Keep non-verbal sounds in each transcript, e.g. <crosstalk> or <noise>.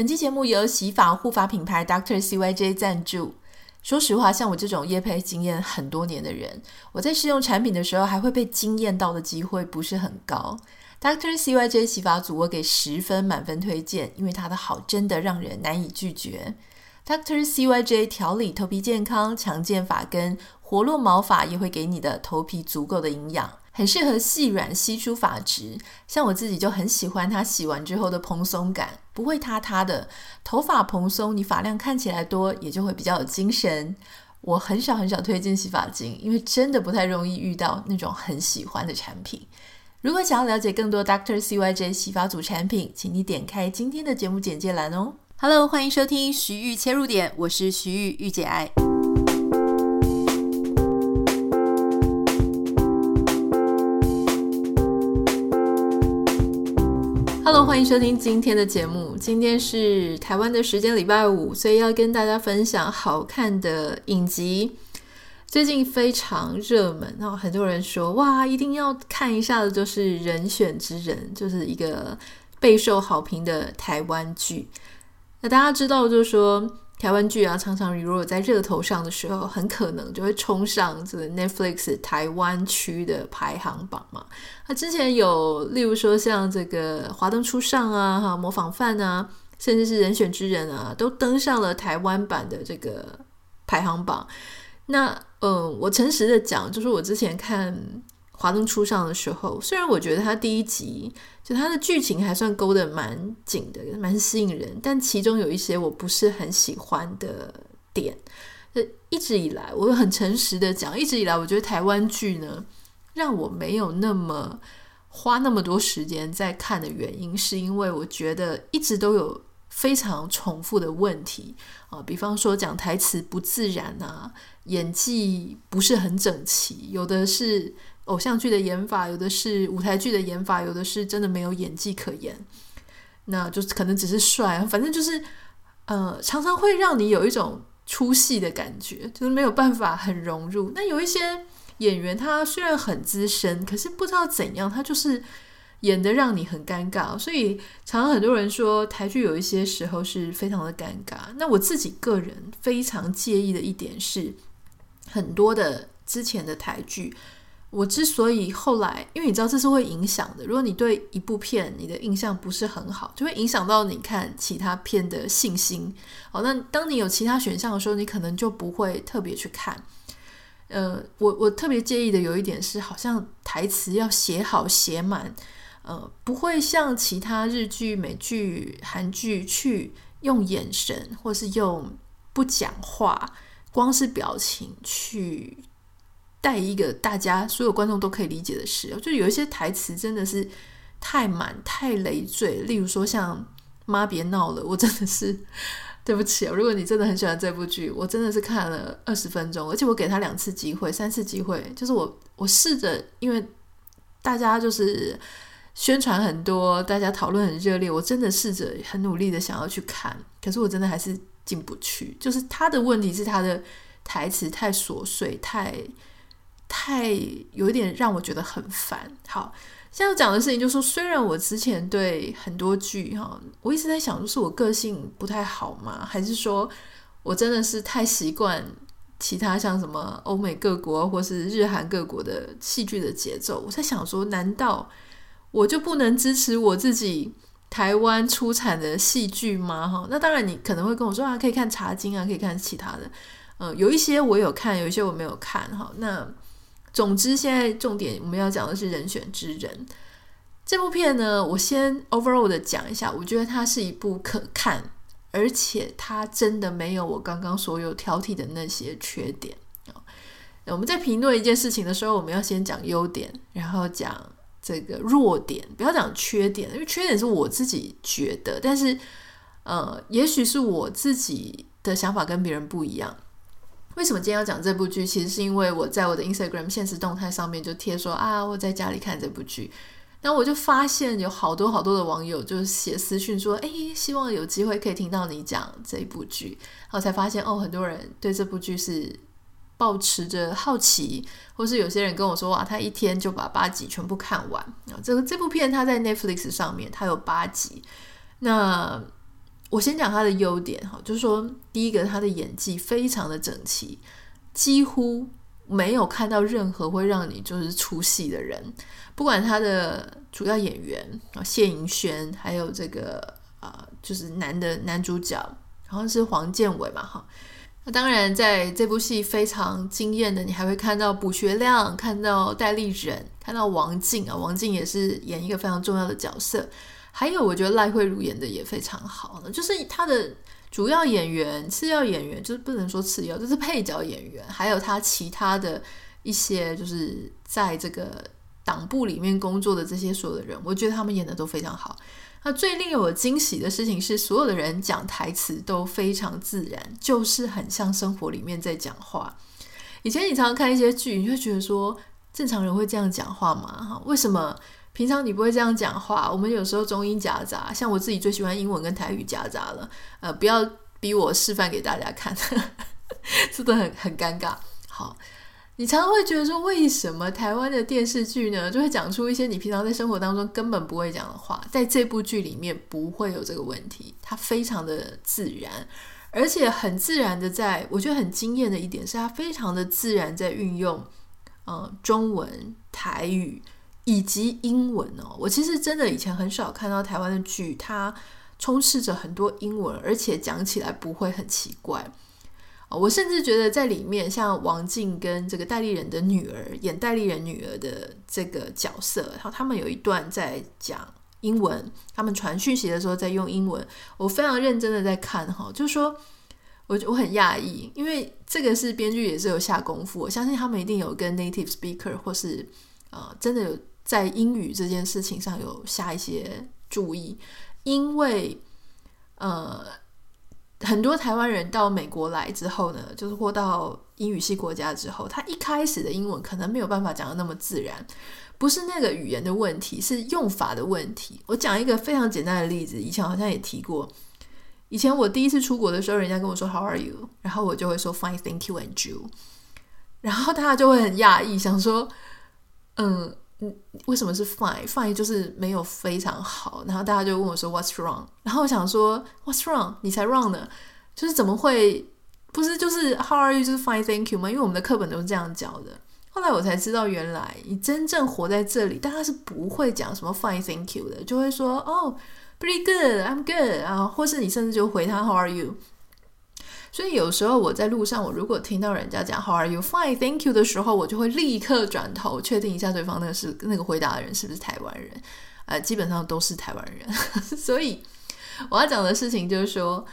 本期节目由洗发护发品牌 Doctor CYJ 赞助。说实话，像我这种业配经验很多年的人，我在试用产品的时候还会被惊艳到的机会不是很高。Doctor CYJ 洗发组我给十分满分推荐，因为它的好真的让人难以拒绝。Doctor CYJ 调理头皮健康、强健发根、活络毛发，也会给你的头皮足够的营养。很适合细软稀疏发质，像我自己就很喜欢它洗完之后的蓬松感，不会塌塌的。头发蓬松，你发量看起来多，也就会比较有精神。我很少很少推荐洗发精，因为真的不太容易遇到那种很喜欢的产品。如果想要了解更多 Dr. CYJ 洗发组产品，请你点开今天的节目简介栏哦。Hello，欢迎收听徐玉切入点，我是徐玉，御姐爱。Hello，欢迎收听今天的节目。今天是台湾的时间礼拜五，所以要跟大家分享好看的影集。最近非常热门，然后很多人说哇，一定要看一下的，就是《人选之人》，就是一个备受好评的台湾剧。那大家知道，就是说。台湾剧啊，常常如果在热头上的时候，很可能就会冲上这个 Netflix 台湾区的排行榜嘛。那之前有，例如说像这个《华灯初上》啊，哈，《模仿犯》啊，甚至是人选之人啊，都登上了台湾版的这个排行榜。那，嗯，我诚实的讲，就是我之前看。华灯初上的时候，虽然我觉得它第一集就它的剧情还算勾得蛮紧的，蛮吸引人，但其中有一些我不是很喜欢的点。一直以来，我很诚实的讲，一直以来我觉得台湾剧呢，让我没有那么花那么多时间在看的原因，是因为我觉得一直都有非常重复的问题啊，比方说讲台词不自然啊，演技不是很整齐，有的是。偶像剧的演法，有的是舞台剧的演法，有的是真的没有演技可言，那就可能只是帅，反正就是呃，常常会让你有一种出戏的感觉，就是没有办法很融入。那有一些演员，他虽然很资深，可是不知道怎样，他就是演得让你很尴尬。所以常常很多人说台剧有一些时候是非常的尴尬。那我自己个人非常介意的一点是，很多的之前的台剧。我之所以后来，因为你知道这是会影响的。如果你对一部片你的印象不是很好，就会影响到你看其他片的信心。好，那当你有其他选项的时候，你可能就不会特别去看。呃，我我特别介意的有一点是，好像台词要写好写满，呃，不会像其他日剧、美剧、韩剧去用眼神，或是用不讲话，光是表情去。带一个大家所有观众都可以理解的事，就有一些台词真的是太满太累赘。例如说像“妈别闹了”，我真的是 <laughs> 对不起。如果你真的很喜欢这部剧，我真的是看了二十分钟，而且我给他两次机会、三次机会，就是我我试着，因为大家就是宣传很多，大家讨论很热烈，我真的试着很努力的想要去看，可是我真的还是进不去。就是他的问题是他的台词太琐碎，太。太有一点让我觉得很烦。好，现在要讲的事情就是说，虽然我之前对很多剧哈，我一直在想，就是我个性不太好吗？还是说我真的是太习惯其他像什么欧美各国或是日韩各国的戏剧的节奏？我在想说，难道我就不能支持我自己台湾出产的戏剧吗？哈，那当然，你可能会跟我说啊，可以看《茶经》啊，可以看其他的。嗯，有一些我有看，有一些我没有看。哈，那。总之，现在重点我们要讲的是人选之人这部片呢。我先 overall 的讲一下，我觉得它是一部可看，而且它真的没有我刚刚所有挑剔的那些缺点。我们在评论一件事情的时候，我们要先讲优点，然后讲这个弱点，不要讲缺点，因为缺点是我自己觉得，但是呃，也许是我自己的想法跟别人不一样。为什么今天要讲这部剧？其实是因为我在我的 Instagram 现实动态上面就贴说啊，我在家里看这部剧，然后我就发现有好多好多的网友就写私讯说，哎，希望有机会可以听到你讲这一部剧，然后才发现哦，很多人对这部剧是抱持着好奇，或是有些人跟我说哇，他一天就把八集全部看完。这个这部片它在 Netflix 上面，它有八集，那。我先讲他的优点哈，就是说第一个，他的演技非常的整齐，几乎没有看到任何会让你就是出戏的人。不管他的主要演员啊谢盈萱，还有这个啊就是男的男主角，好像是黄建伟嘛哈。那当然在这部戏非常惊艳的，你还会看到卜学亮，看到戴立忍，看到王静啊，王静也是演一个非常重要的角色。还有，我觉得赖慧如演的也非常好呢，就是他的主要演员、次要演员，就是不能说次要，就是配角演员，还有他其他的一些，就是在这个党部里面工作的这些所有的人，我觉得他们演的都非常好。那最令我惊喜的事情是，所有的人讲台词都非常自然，就是很像生活里面在讲话。以前你常常看一些剧，你会觉得说，正常人会这样讲话吗？哈，为什么？平常你不会这样讲话，我们有时候中英夹杂，像我自己最喜欢英文跟台语夹杂了。呃，不要逼我示范给大家看，<laughs> 真的很很尴尬。好，你常常会觉得说，为什么台湾的电视剧呢，就会讲出一些你平常在生活当中根本不会讲的话，在这部剧里面不会有这个问题，它非常的自然，而且很自然的在，我觉得很惊艳的一点是，它非常的自然在运用，呃，中文、台语。以及英文哦，我其实真的以前很少看到台湾的剧，它充斥着很多英文，而且讲起来不会很奇怪。我甚至觉得在里面，像王静跟这个戴立忍的女儿演戴立忍女儿的这个角色，然后他们有一段在讲英文，他们传讯息的时候在用英文，我非常认真的在看哈，就是说我我很讶异，因为这个是编剧也是有下功夫，我相信他们一定有跟 native speaker 或是呃真的有。在英语这件事情上有下一些注意，因为呃，很多台湾人到美国来之后呢，就是或到英语系国家之后，他一开始的英文可能没有办法讲得那么自然，不是那个语言的问题，是用法的问题。我讲一个非常简单的例子，以前好像也提过，以前我第一次出国的时候，人家跟我说 How are you，然后我就会说 Fine, thank you and you，然后大家就会很讶异，想说嗯。嗯，为什么是 fine？fine 就是没有非常好，然后大家就问我说 What's wrong？然后我想说 What's wrong？你才 wrong 呢，就是怎么会不是就是 How are you？就是 fine，thank you 吗？因为我们的课本都是这样教的。后来我才知道，原来你真正活在这里，大家是不会讲什么 fine，thank you 的，就会说哦，pretty good，I'm good 啊，或是你甚至就回他 How are you？所以有时候我在路上，我如果听到人家讲 How are you? Fine, thank you 的时候，我就会立刻转头确定一下对方那个是那个回答的人是不是台湾人，呃，基本上都是台湾人。<laughs> 所以我要讲的事情就是说，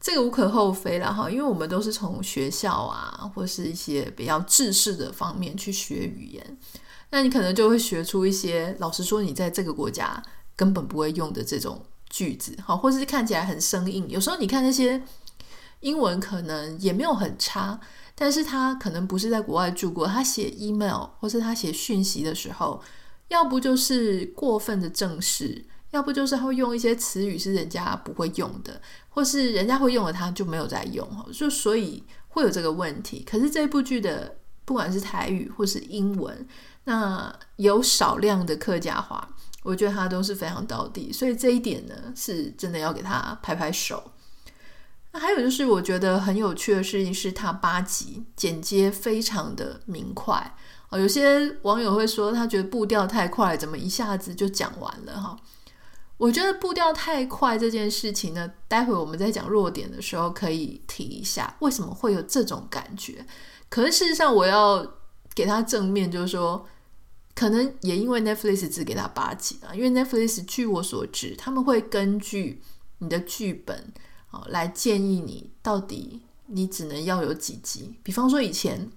这个无可厚非了哈，因为我们都是从学校啊，或是一些比较制式的方面去学语言，那你可能就会学出一些，老实说，你在这个国家根本不会用的这种句子，好，或是看起来很生硬。有时候你看那些。英文可能也没有很差，但是他可能不是在国外住过。他写 email 或是他写讯息的时候，要不就是过分的正式，要不就是会用一些词语是人家不会用的，或是人家会用的他就没有在用，就所以会有这个问题。可是这部剧的不管是台语或是英文，那有少量的客家话，我觉得他都是非常到底，所以这一点呢，是真的要给他拍拍手。那还有就是，我觉得很有趣的事情是，他八集剪接非常的明快哦。有些网友会说，他觉得步调太快，怎么一下子就讲完了哈？我觉得步调太快这件事情呢，待会我们在讲弱点的时候可以提一下，为什么会有这种感觉？可是事实上，我要给他正面，就是说，可能也因为 Netflix 只给他八集啊，因为 Netflix 据我所知，他们会根据你的剧本。来建议你到底你只能要有几集？比方说以前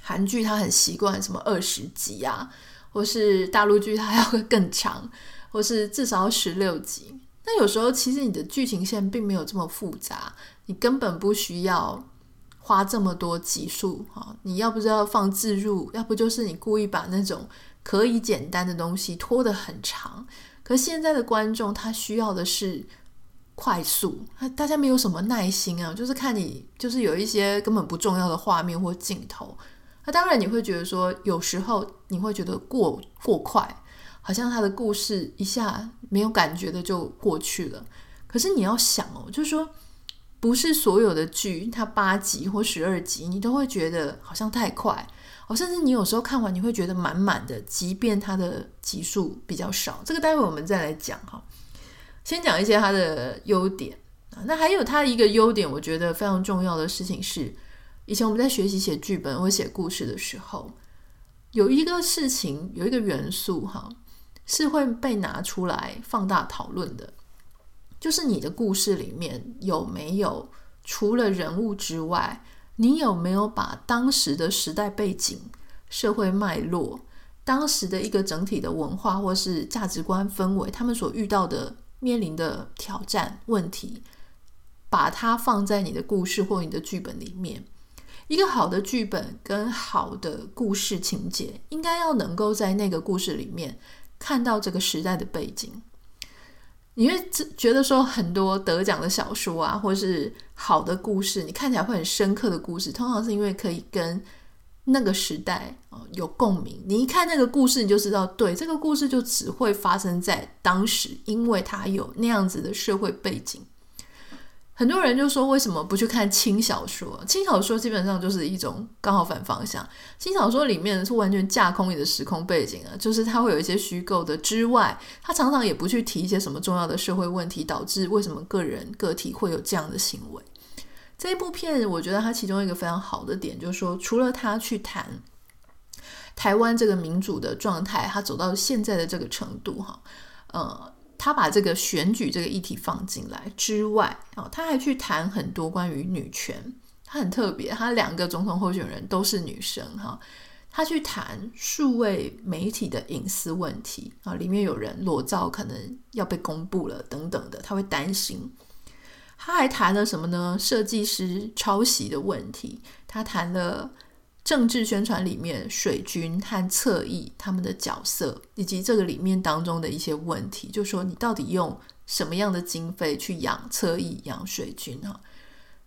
韩剧它很习惯什么二十集啊，或是大陆剧它要 <laughs> 更长，或是至少要十六集。那有时候其实你的剧情线并没有这么复杂，你根本不需要花这么多集数啊！你要不就要放置入，要不就是你故意把那种可以简单的东西拖得很长。可现在的观众他需要的是。快速，大家没有什么耐心啊，就是看你，就是有一些根本不重要的画面或镜头，那当然你会觉得说，有时候你会觉得过过快，好像他的故事一下没有感觉的就过去了。可是你要想哦，就是说，不是所有的剧它八集或十二集，你都会觉得好像太快哦，甚至你有时候看完你会觉得满满的，即便它的集数比较少。这个待会我们再来讲哈。先讲一些它的优点啊，那还有它一个优点，我觉得非常重要的事情是，以前我们在学习写剧本或写故事的时候，有一个事情，有一个元素哈，是会被拿出来放大讨论的。就是你的故事里面有没有除了人物之外，你有没有把当时的时代背景、社会脉络、当时的一个整体的文化或是价值观氛围，他们所遇到的面临的挑战问题，把它放在你的故事或你的剧本里面。一个好的剧本跟好的故事情节，应该要能够在那个故事里面看到这个时代的背景。你会觉得说很多得奖的小说啊，或是好的故事，你看起来会很深刻的故事，通常是因为可以跟那个时代有共鸣。你一看那个故事，你就知道，对，这个故事就只会发生在当时，因为它有那样子的社会背景。很多人就说，为什么不去看轻小说？轻小说基本上就是一种刚好反方向。轻小说里面是完全架空你的时空背景啊，就是它会有一些虚构的之外，它常常也不去提一些什么重要的社会问题，导致为什么个人个体会有这样的行为。这一部片，我觉得它其中一个非常好的点，就是说，除了他去谈台湾这个民主的状态，他走到现在的这个程度，哈，呃。他把这个选举这个议题放进来之外，哦，他还去谈很多关于女权，他很特别，他两个总统候选人都是女生哈。他去谈数位媒体的隐私问题啊，里面有人裸照可能要被公布了等等的，他会担心。他还谈了什么呢？设计师抄袭的问题，他谈了。政治宣传里面，水军和侧翼他们的角色，以及这个里面当中的一些问题，就说你到底用什么样的经费去养侧翼、养水军哈？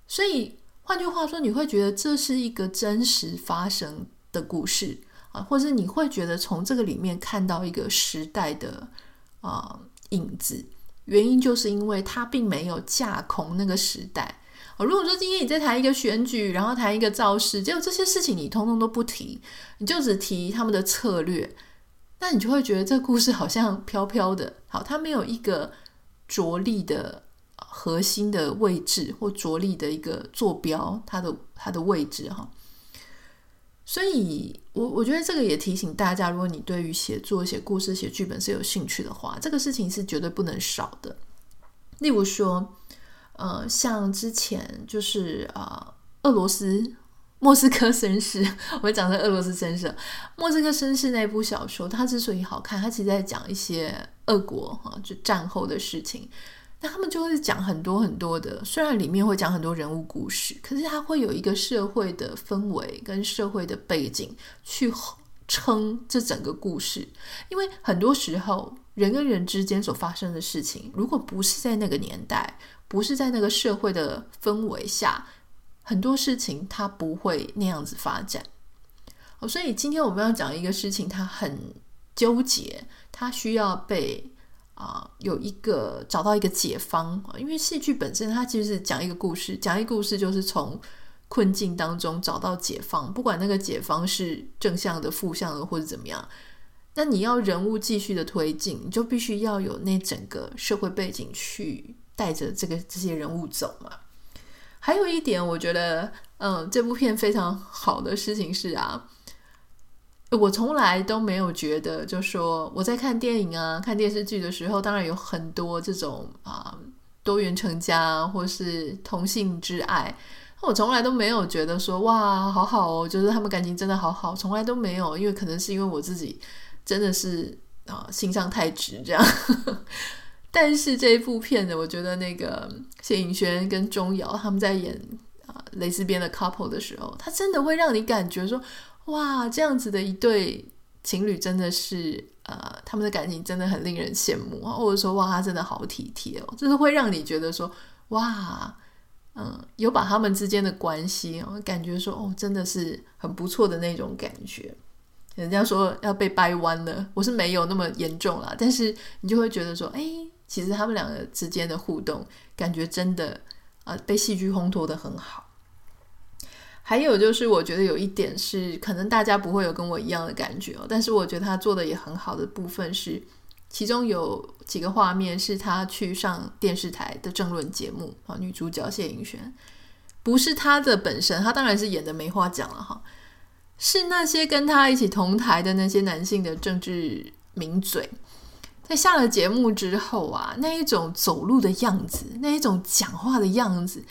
所以换句话说，你会觉得这是一个真实发生的故事啊，或者你会觉得从这个里面看到一个时代的啊影子。原因就是因为他并没有架空那个时代。如果说今天你在谈一个选举，然后谈一个造势，结果这些事情你通通都不提，你就只提他们的策略，那你就会觉得这故事好像飘飘的。好，它没有一个着力的核心的位置，或着力的一个坐标，它的它的位置哈。所以我我觉得这个也提醒大家，如果你对于写作、写故事、写剧本是有兴趣的话，这个事情是绝对不能少的。例如说。呃，像之前就是呃，俄罗斯莫斯科绅士，<laughs> 我讲的俄罗斯绅士，莫斯科绅士那部小说，它之所以好看，它其实在讲一些俄国哈，就战后的事情。那他们就会讲很多很多的，虽然里面会讲很多人物故事，可是它会有一个社会的氛围跟社会的背景去撑这整个故事。因为很多时候人跟人之间所发生的事情，如果不是在那个年代。不是在那个社会的氛围下，很多事情它不会那样子发展。哦，所以今天我们要讲一个事情，它很纠结，它需要被啊、有一个找到一个解方。因为戏剧本身它其实是讲一个故事，讲一个故事就是从困境当中找到解方，不管那个解方是正向的、负向的或者怎么样。那你要人物继续的推进，你就必须要有那整个社会背景去。带着这个这些人物走嘛。还有一点，我觉得，嗯，这部片非常好的事情是啊，我从来都没有觉得，就说我在看电影啊、看电视剧的时候，当然有很多这种啊多元成家或是同性之爱，我从来都没有觉得说哇，好好哦，就是他们感情真的好好，从来都没有，因为可能是因为我自己真的是啊心上太直这样。<laughs> 但是这一部片呢，我觉得那个谢颖轩跟钟瑶他们在演啊蕾丝边的 couple 的时候，他真的会让你感觉说，哇，这样子的一对情侣真的是呃，他们的感情真的很令人羡慕啊，或者说哇，他真的好体贴哦，就是会让你觉得说，哇，嗯，有把他们之间的关系哦，感觉说哦，真的是很不错的那种感觉。人家说要被掰弯了，我是没有那么严重啦，但是你就会觉得说，哎。其实他们两个之间的互动，感觉真的、呃，被戏剧烘托的很好。还有就是，我觉得有一点是，可能大家不会有跟我一样的感觉哦，但是我觉得他做的也很好的部分是，其中有几个画面是他去上电视台的政论节目啊，女主角谢盈萱，不是他的本身，他当然是演的没话讲了哈，是那些跟他一起同台的那些男性的政治名嘴。在下了节目之后啊，那一种走路的样子，那一种讲话的样子，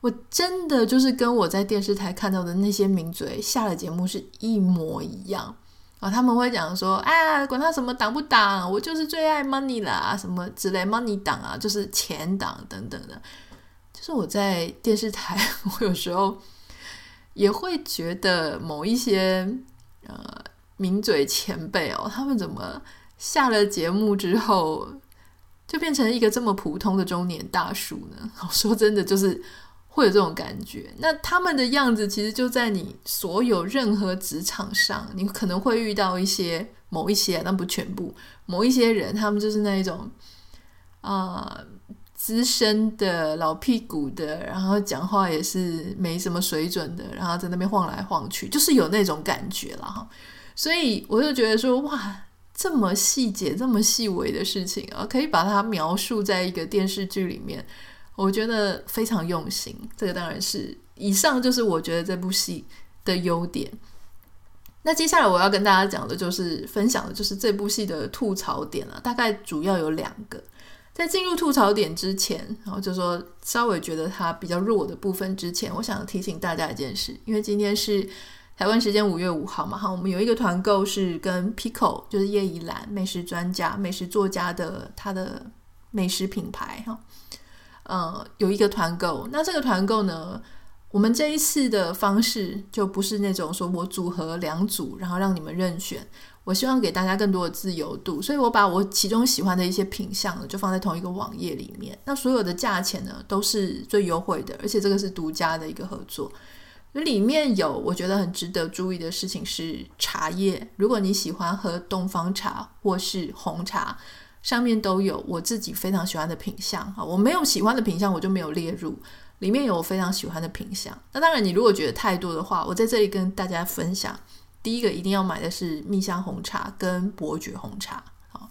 我真的就是跟我在电视台看到的那些名嘴下了节目是一模一样啊！他们会讲说：“哎呀，管他什么党不党，我就是最爱 money 啦，什么之类 money 党啊，就是钱党等等的。”就是我在电视台，<laughs> 我有时候也会觉得某一些呃名嘴前辈哦，他们怎么？下了节目之后，就变成一个这么普通的中年大叔呢？<laughs> 我说真的，就是会有这种感觉。那他们的样子，其实就在你所有任何职场上，你可能会遇到一些某一些，但不全部，某一些人，他们就是那一种啊、资深的老屁股的，然后讲话也是没什么水准的，然后在那边晃来晃去，就是有那种感觉了哈。所以我就觉得说，哇。这么细节、这么细微的事情啊，可以把它描述在一个电视剧里面，我觉得非常用心。这个当然是以上就是我觉得这部戏的优点。那接下来我要跟大家讲的就是分享的就是这部戏的吐槽点了，大概主要有两个。在进入吐槽点之前，然后就说稍微觉得它比较弱的部分之前，我想提醒大家一件事，因为今天是。台湾时间五月五号嘛，哈，我们有一个团购是跟 Pico，就是叶怡兰美食专家、美食作家的他的美食品牌，哈，呃，有一个团购。那这个团购呢，我们这一次的方式就不是那种说我组合两组，然后让你们任选。我希望给大家更多的自由度，所以我把我其中喜欢的一些品相呢，就放在同一个网页里面。那所有的价钱呢，都是最优惠的，而且这个是独家的一个合作。里面有我觉得很值得注意的事情是茶叶，如果你喜欢喝东方茶或是红茶，上面都有我自己非常喜欢的品相啊。我没有喜欢的品相，我就没有列入。里面有我非常喜欢的品相。那当然，你如果觉得太多的话，我在这里跟大家分享。第一个一定要买的是蜜香红茶跟伯爵红茶。好，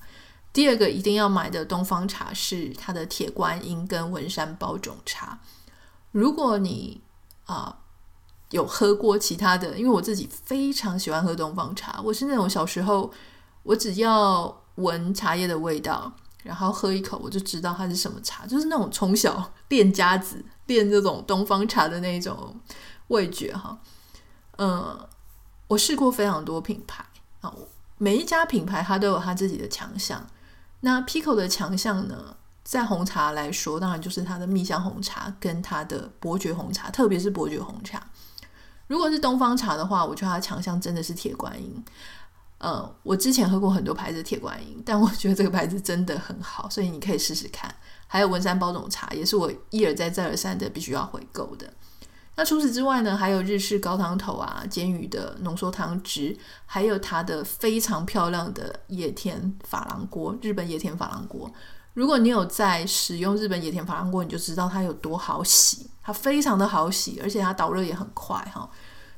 第二个一定要买的东方茶是它的铁观音跟文山包种茶。如果你啊。有喝过其他的，因为我自己非常喜欢喝东方茶。我是那种小时候，我只要闻茶叶的味道，然后喝一口，我就知道它是什么茶，就是那种从小练家子练这种东方茶的那种味觉哈。嗯，我试过非常多品牌啊，每一家品牌它都有它自己的强项。那 Pico 的强项呢，在红茶来说，当然就是它的蜜香红茶跟它的伯爵红茶，特别是伯爵红茶。如果是东方茶的话，我觉得它强项真的是铁观音。嗯，我之前喝过很多牌子的铁观音，但我觉得这个牌子真的很好，所以你可以试试看。还有文山包种茶，也是我一而再再而三的必须要回购的。那除此之外呢，还有日式高汤头啊，煎鱼的浓缩汤汁，还有它的非常漂亮的野田珐琅锅，日本野田珐琅锅。如果你有在使用日本野田珐琅锅，你就知道它有多好洗，它非常的好洗，而且它导热也很快哈。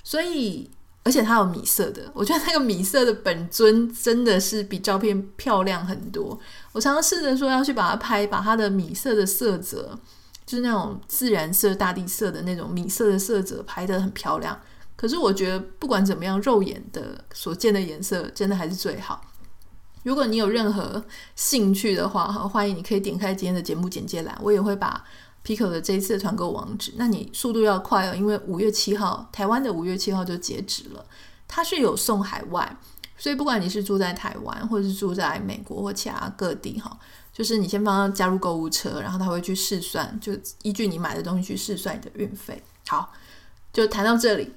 所以，而且它有米色的，我觉得那个米色的本尊真的是比照片漂亮很多。我尝试着说要去把它拍，把它的米色的色泽，就是那种自然色、大地色的那种米色的色泽拍得很漂亮。可是我觉得不管怎么样，肉眼的所见的颜色真的还是最好。如果你有任何兴趣的话，哈，欢迎你可以点开今天的节目简介栏，我也会把 Pico 的这一次的团购网址。那你速度要快哦，因为五月七号台湾的五月七号就截止了。它是有送海外，所以不管你是住在台湾，或者是住在美国或其他各地，哈，就是你先帮他加入购物车，然后他会去试算，就依据你买的东西去试算你的运费。好，就谈到这里，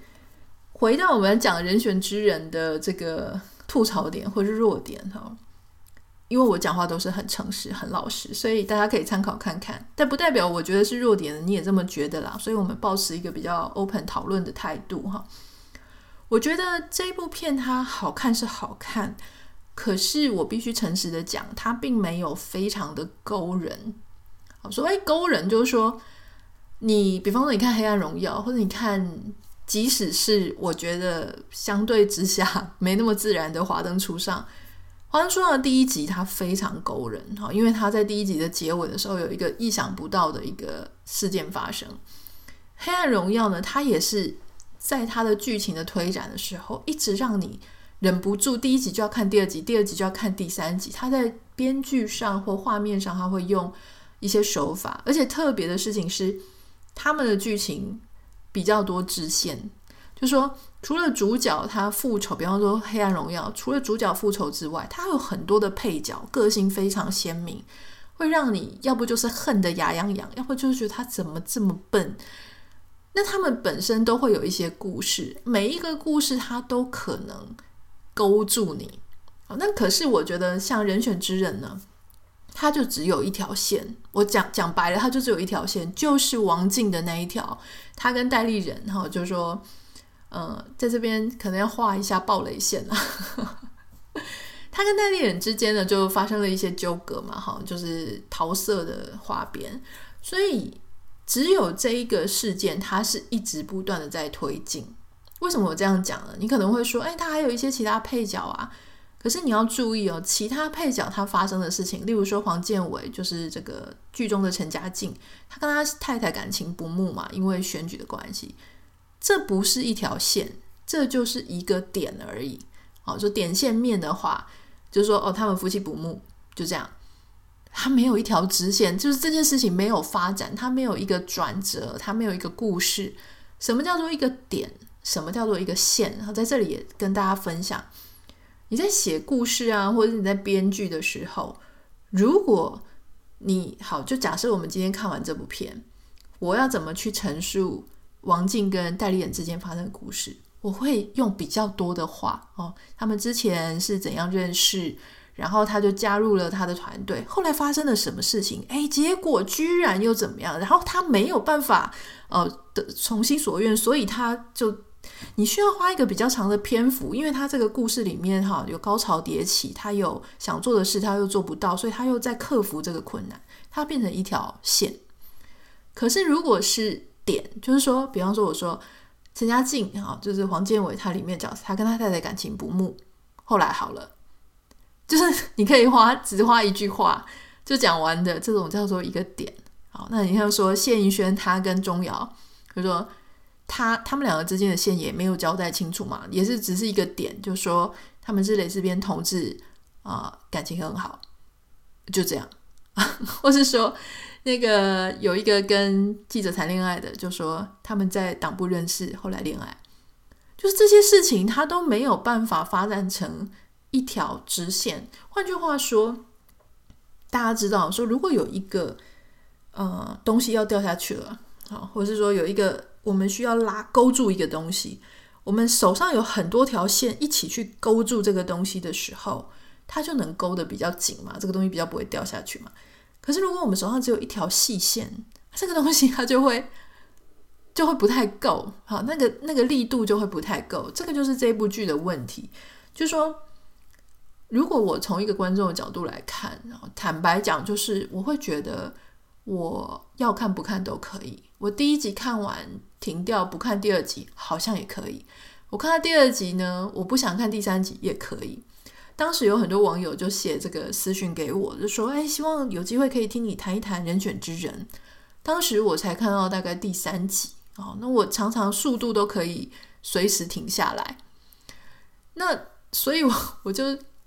回到我们讲人选之人的这个。吐槽点或是弱点哈，因为我讲话都是很诚实、很老实，所以大家可以参考看看。但不代表我觉得是弱点的，你也这么觉得啦。所以我们保持一个比较 open 讨论的态度哈。我觉得这部片它好看是好看，可是我必须诚实的讲，它并没有非常的勾人。好，所谓勾人，就是说，你比方说你看《黑暗荣耀》，或者你看，即使是我觉得相对之下 <laughs> 没那么自然的《华灯初上》，《华灯初上》的第一集它非常勾人哈，因为它在第一集的结尾的时候有一个意想不到的一个事件发生。《黑暗荣耀》呢，它也是在它的剧情的推展的时候，一直让你。忍不住，第一集就要看第二集，第二集就要看第三集。它在编剧上或画面上，它会用一些手法，而且特别的事情是，他们的剧情比较多支线，就说除了主角他复仇，比方说《黑暗荣耀》，除了主角复仇之外，他有很多的配角个性非常鲜明，会让你要不就是恨得牙痒痒，要不就是觉得他怎么这么笨。那他们本身都会有一些故事，每一个故事他都可能。勾住你，那可是我觉得像人选之人呢，他就只有一条线。我讲讲白了，他就只有一条线，就是王静的那一条。他跟戴立忍，哈，就是说，呃，在这边可能要画一下暴雷线啊。<laughs> 他跟戴立忍之间呢，就发生了一些纠葛嘛，哈，就是桃色的花边。所以只有这一个事件，它是一直不断的在推进。为什么我这样讲呢？你可能会说，哎，他还有一些其他配角啊。可是你要注意哦，其他配角他发生的事情，例如说黄建伟，就是这个剧中的陈家竞，他跟他太太感情不睦嘛，因为选举的关系，这不是一条线，这就是一个点而已。哦，就点线面的话，就是说，哦，他们夫妻不睦，就这样，他没有一条直线，就是这件事情没有发展，他没有一个转折，他没有一个故事。什么叫做一个点？什么叫做一个线？然后在这里也跟大家分享，你在写故事啊，或者你在编剧的时候，如果你好，就假设我们今天看完这部片，我要怎么去陈述王静跟戴丽人之间发生的故事？我会用比较多的话哦，他们之前是怎样认识，然后他就加入了他的团队，后来发生了什么事情？诶，结果居然又怎么样？然后他没有办法呃的从心所愿，所以他就。你需要花一个比较长的篇幅，因为他这个故事里面哈有高潮迭起，他有想做的事，他又做不到，所以他又在克服这个困难，他变成一条线。可是如果是点，就是说，比方说我说陈家竞哈，就是黄建伟，他里面角色，他跟他太太感情不睦，后来好了，就是 <laughs> 你可以花只花一句话就讲完的这种叫做一个点。好，那你要说谢盈萱他跟钟瑶，就说。他他们两个之间的线也没有交代清楚嘛，也是只是一个点，就说他们是蕾丝边同志啊、感情很好，就这样，<laughs> 或是说那个有一个跟记者谈恋爱的，就说他们在党部认识，后来恋爱，就是这些事情他都没有办法发展成一条直线。换句话说，大家知道说，如果有一个呃东西要掉下去了，啊，或者是说有一个。我们需要拉勾住一个东西，我们手上有很多条线一起去勾住这个东西的时候，它就能勾得比较紧嘛，这个东西比较不会掉下去嘛。可是如果我们手上只有一条细线，这个东西它就会就会不太够，好，那个那个力度就会不太够。这个就是这部剧的问题，就说，如果我从一个观众的角度来看，然后坦白讲，就是我会觉得。我要看不看都可以。我第一集看完停掉不看第二集，好像也可以。我看到第二集呢，我不想看第三集也可以。当时有很多网友就写这个私讯给我，就说：“哎，希望有机会可以听你谈一谈《人选之人》。”当时我才看到大概第三集哦，那我常常速度都可以随时停下来。那所以我，我我就。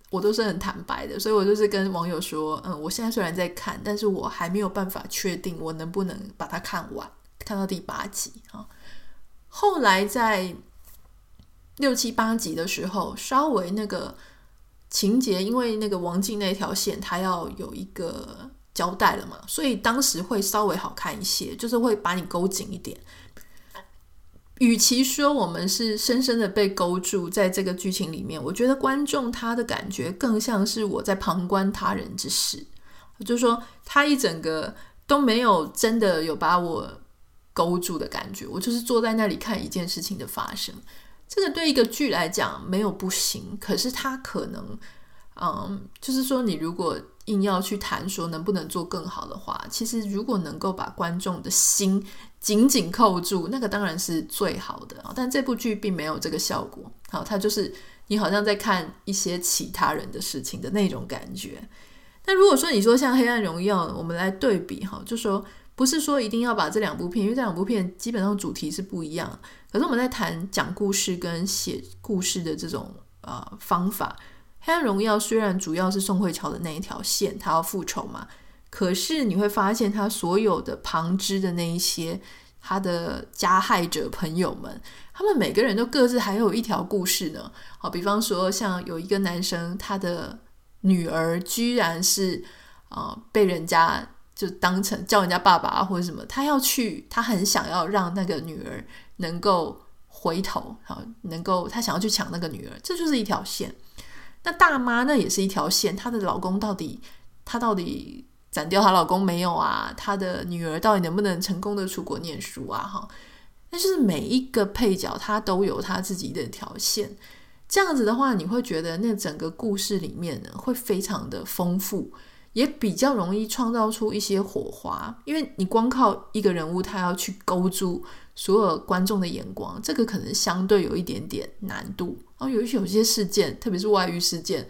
我都是很坦白的，所以我就是跟网友说，嗯，我现在虽然在看，但是我还没有办法确定我能不能把它看完，看到第八集啊。后来在六七八集的时候，稍微那个情节，因为那个王静那条线，他要有一个交代了嘛，所以当时会稍微好看一些，就是会把你勾紧一点。与其说我们是深深的被勾住在这个剧情里面，我觉得观众他的感觉更像是我在旁观他人之事，就是说他一整个都没有真的有把我勾住的感觉，我就是坐在那里看一件事情的发生。这个对一个剧来讲没有不行，可是他可能嗯，就是说你如果硬要去谈说能不能做更好的话，其实如果能够把观众的心紧紧扣住，那个当然是最好的。但这部剧并没有这个效果，好，它就是你好像在看一些其他人的事情的那种感觉。那如果说你说像《黑暗荣耀》，我们来对比哈，就说不是说一定要把这两部片，因为这两部片基本上主题是不一样。可是我们在谈讲故事跟写故事的这种呃方法，《黑暗荣耀》虽然主要是宋慧乔的那一条线，他要复仇嘛。可是你会发现，他所有的旁支的那一些他的加害者朋友们，他们每个人都各自还有一条故事呢。好，比方说像有一个男生，他的女儿居然是啊、呃、被人家就当成叫人家爸爸或者什么，他要去，他很想要让那个女儿能够回头，好，能够他想要去抢那个女儿，这就是一条线。那大妈那也是一条线，她的老公到底她到底。斩掉她老公没有啊？她的女儿到底能不能成功的出国念书啊？哈，那就是每一个配角他都有他自己的条线，这样子的话，你会觉得那整个故事里面呢会非常的丰富，也比较容易创造出一些火花。因为你光靠一个人物，他要去勾住所有观众的眼光，这个可能相对有一点点难度。然后有有些事件，特别是外遇事件，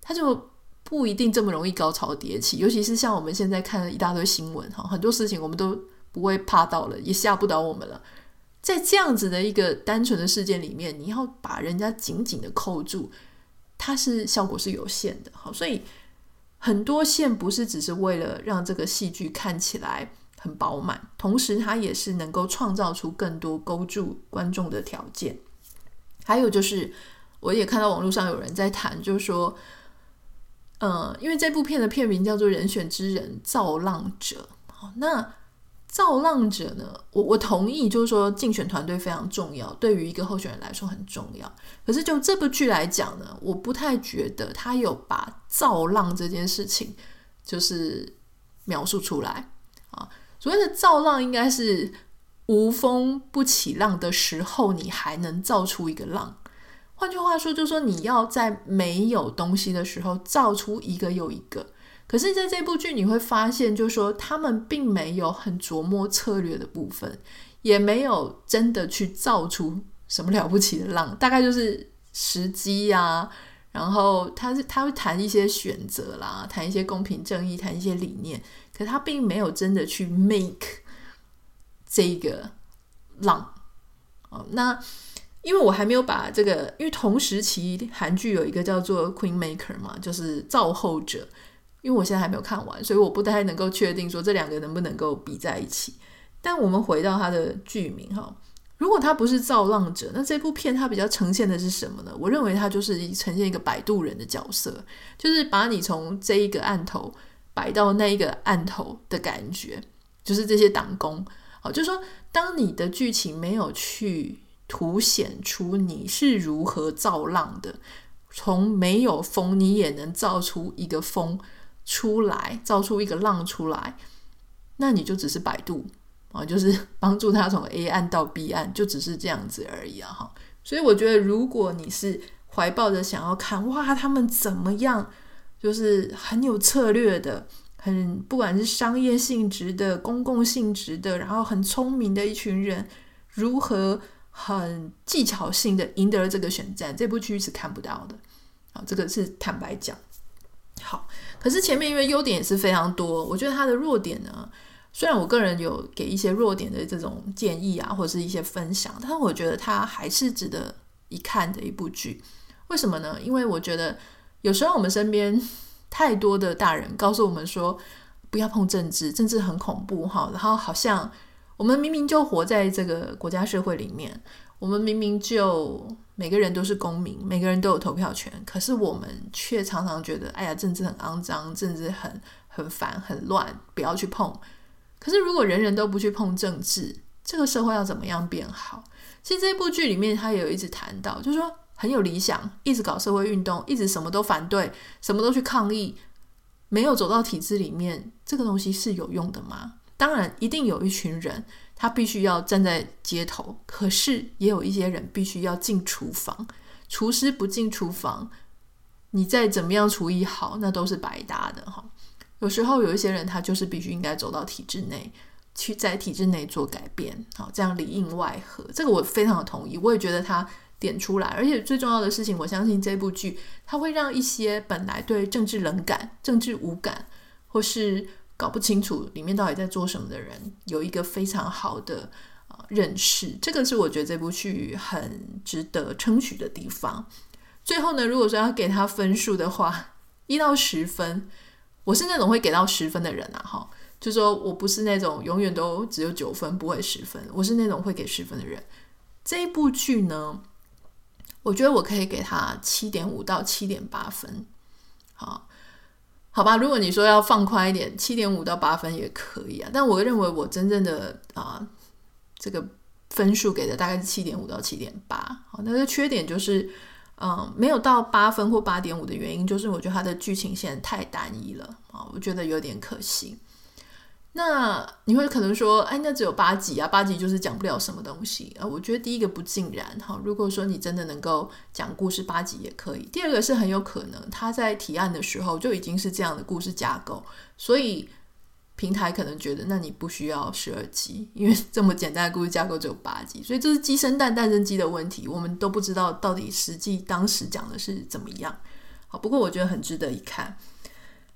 他就。不一定这么容易高潮迭起，尤其是像我们现在看了一大堆新闻哈，很多事情我们都不会怕到了，也吓不倒我们了。在这样子的一个单纯的事件里面，你要把人家紧紧的扣住，它是效果是有限的。好，所以很多线不是只是为了让这个戏剧看起来很饱满，同时它也是能够创造出更多勾住观众的条件。还有就是，我也看到网络上有人在谈，就是说。嗯，因为这部片的片名叫做《人选之人造浪者》。那造浪者呢？我我同意，就是说竞选团队非常重要，对于一个候选人来说很重要。可是就这部剧来讲呢，我不太觉得他有把造浪这件事情就是描述出来啊。所谓的造浪，应该是无风不起浪的时候，你还能造出一个浪。换句话说，就是说你要在没有东西的时候造出一个又一个。可是，在这部剧你会发现，就是说他们并没有很琢磨策略的部分，也没有真的去造出什么了不起的浪，大概就是时机呀。然后他是他会谈一些选择啦，谈一些公平正义，谈一些理念，可他并没有真的去 make 这个浪。哦，那。因为我还没有把这个，因为同时期韩剧有一个叫做《Queen Maker》嘛，就是造后者。因为我现在还没有看完，所以我不太能够确定说这两个能不能够比在一起。但我们回到它的剧名哈，如果它不是造浪者，那这部片它比较呈现的是什么呢？我认为它就是呈现一个摆渡人的角色，就是把你从这一个案头摆到那一个案头的感觉，就是这些党工。好，就是说当你的剧情没有去。凸显出你是如何造浪的，从没有风你也能造出一个风出来，<laughs> 造出一个浪出来，那你就只是摆渡啊，就是 <laughs> 帮助他从 A 岸到 B 岸，就只是这样子而已啊哈。所以我觉得，如果你是怀抱着想要看哇，他们怎么样，就是很有策略的，很不管是商业性质的、公共性质的，然后很聪明的一群人如何。很技巧性的赢得了这个选战，这部剧是看不到的，啊，这个是坦白讲。好，可是前面因为优点也是非常多，我觉得它的弱点呢，虽然我个人有给一些弱点的这种建议啊，或者是一些分享，但我觉得它还是值得一看的一部剧。为什么呢？因为我觉得有时候我们身边太多的大人告诉我们说，不要碰政治，政治很恐怖哈，然后好像。我们明明就活在这个国家社会里面，我们明明就每个人都是公民，每个人都有投票权，可是我们却常常觉得，哎呀，政治很肮脏，政治很很烦，很乱，不要去碰。可是如果人人都不去碰政治，这个社会要怎么样变好？其实这部剧里面他也有一直谈到，就是说很有理想，一直搞社会运动，一直什么都反对，什么都去抗议，没有走到体制里面，这个东西是有用的吗？当然，一定有一群人，他必须要站在街头。可是，也有一些人必须要进厨房。厨师不进厨房，你再怎么样厨艺好，那都是白搭的哈。有时候有一些人，他就是必须应该走到体制内，去在体制内做改变，好，这样里应外合，这个我非常的同意。我也觉得他点出来，而且最重要的事情，我相信这部剧它会让一些本来对政治冷感、政治无感，或是搞不清楚里面到底在做什么的人，有一个非常好的呃认识。这个是我觉得这部剧很值得称许的地方。最后呢，如果说要给他分数的话，<laughs> 一到十分，我是那种会给到十分的人啊，哈，就说我不是那种永远都只有九分不会十分，我是那种会给十分的人。这一部剧呢，我觉得我可以给他七点五到七点八分，好，好吧。如果你说要放宽一点，七点五到八分也可以啊。但我认为我真正的啊，这个分数给的大概是七点五到七点八。好，那个缺点就是。嗯，没有到八分或八点五的原因，就是我觉得它的剧情线太单一了啊，我觉得有点可惜。那你会可能说，哎，那只有八集啊，八集就是讲不了什么东西啊。我觉得第一个不尽然哈，如果说你真的能够讲故事，八集也可以。第二个是很有可能他在提案的时候就已经是这样的故事架构，所以。平台可能觉得，那你不需要十二集，<laughs> 因为这么简单的故事架构只有八集，所以这是鸡生蛋，蛋生鸡的问题。我们都不知道到底实际当时讲的是怎么样。好，不过我觉得很值得一看。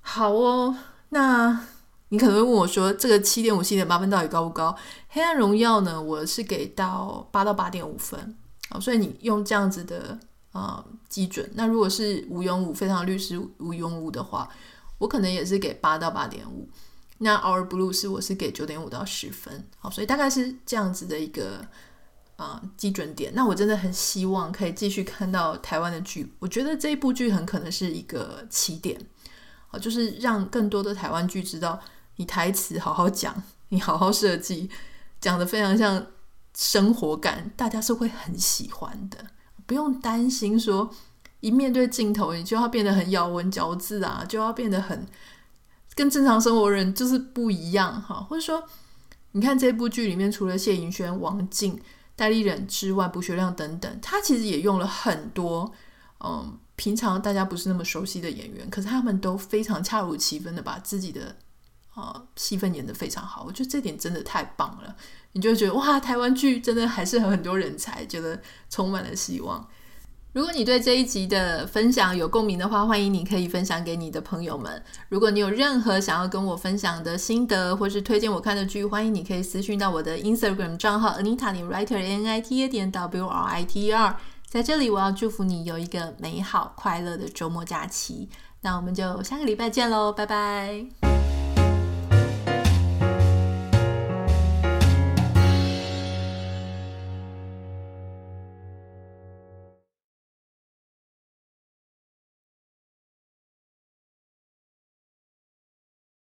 好哦，那你可能会问我说，这个七点五、七点八分到底高不高？黑暗荣耀呢？我是给到八到八点五分。好，所以你用这样子的啊、基准。那如果是禹英禑非常律师禹英禑的话，我可能也是给八到八点五。那 Our Blue 是我是给九点五到十分，好，所以大概是这样子的一个啊、基准点。那我真的很希望可以继续看到台湾的剧，我觉得这一部剧很可能是一个起点，好，就是让更多的台湾剧知道你台词好好讲，你好好设计，讲的非常像生活感，大家是会很喜欢的，不用担心说一面对镜头你就要变得很咬文嚼字啊，就要变得很。跟正常生活人就是不一样哈，或者说，你看这部剧里面，除了谢盈萱、王静、戴立忍之外，卜学亮等等，他其实也用了很多嗯，平常大家不是那么熟悉的演员，可是他们都非常恰如其分的把自己的啊、戏份演得非常好，我觉得这点真的太棒了，你就觉得哇，台湾剧真的还是有很多人才，觉得充满了希望。如果你对这一集的分享有共鸣的话，欢迎你可以分享给你的朋友们。如果你有任何想要跟我分享的心得，或是推荐我看的剧，欢迎你可以私讯到我的 Instagram 账号 Anita 点 Writer N I T A 点 W R I T E R。在这里，我要祝福你有一个美好快乐的周末假期。那我们就下个礼拜见喽，拜拜。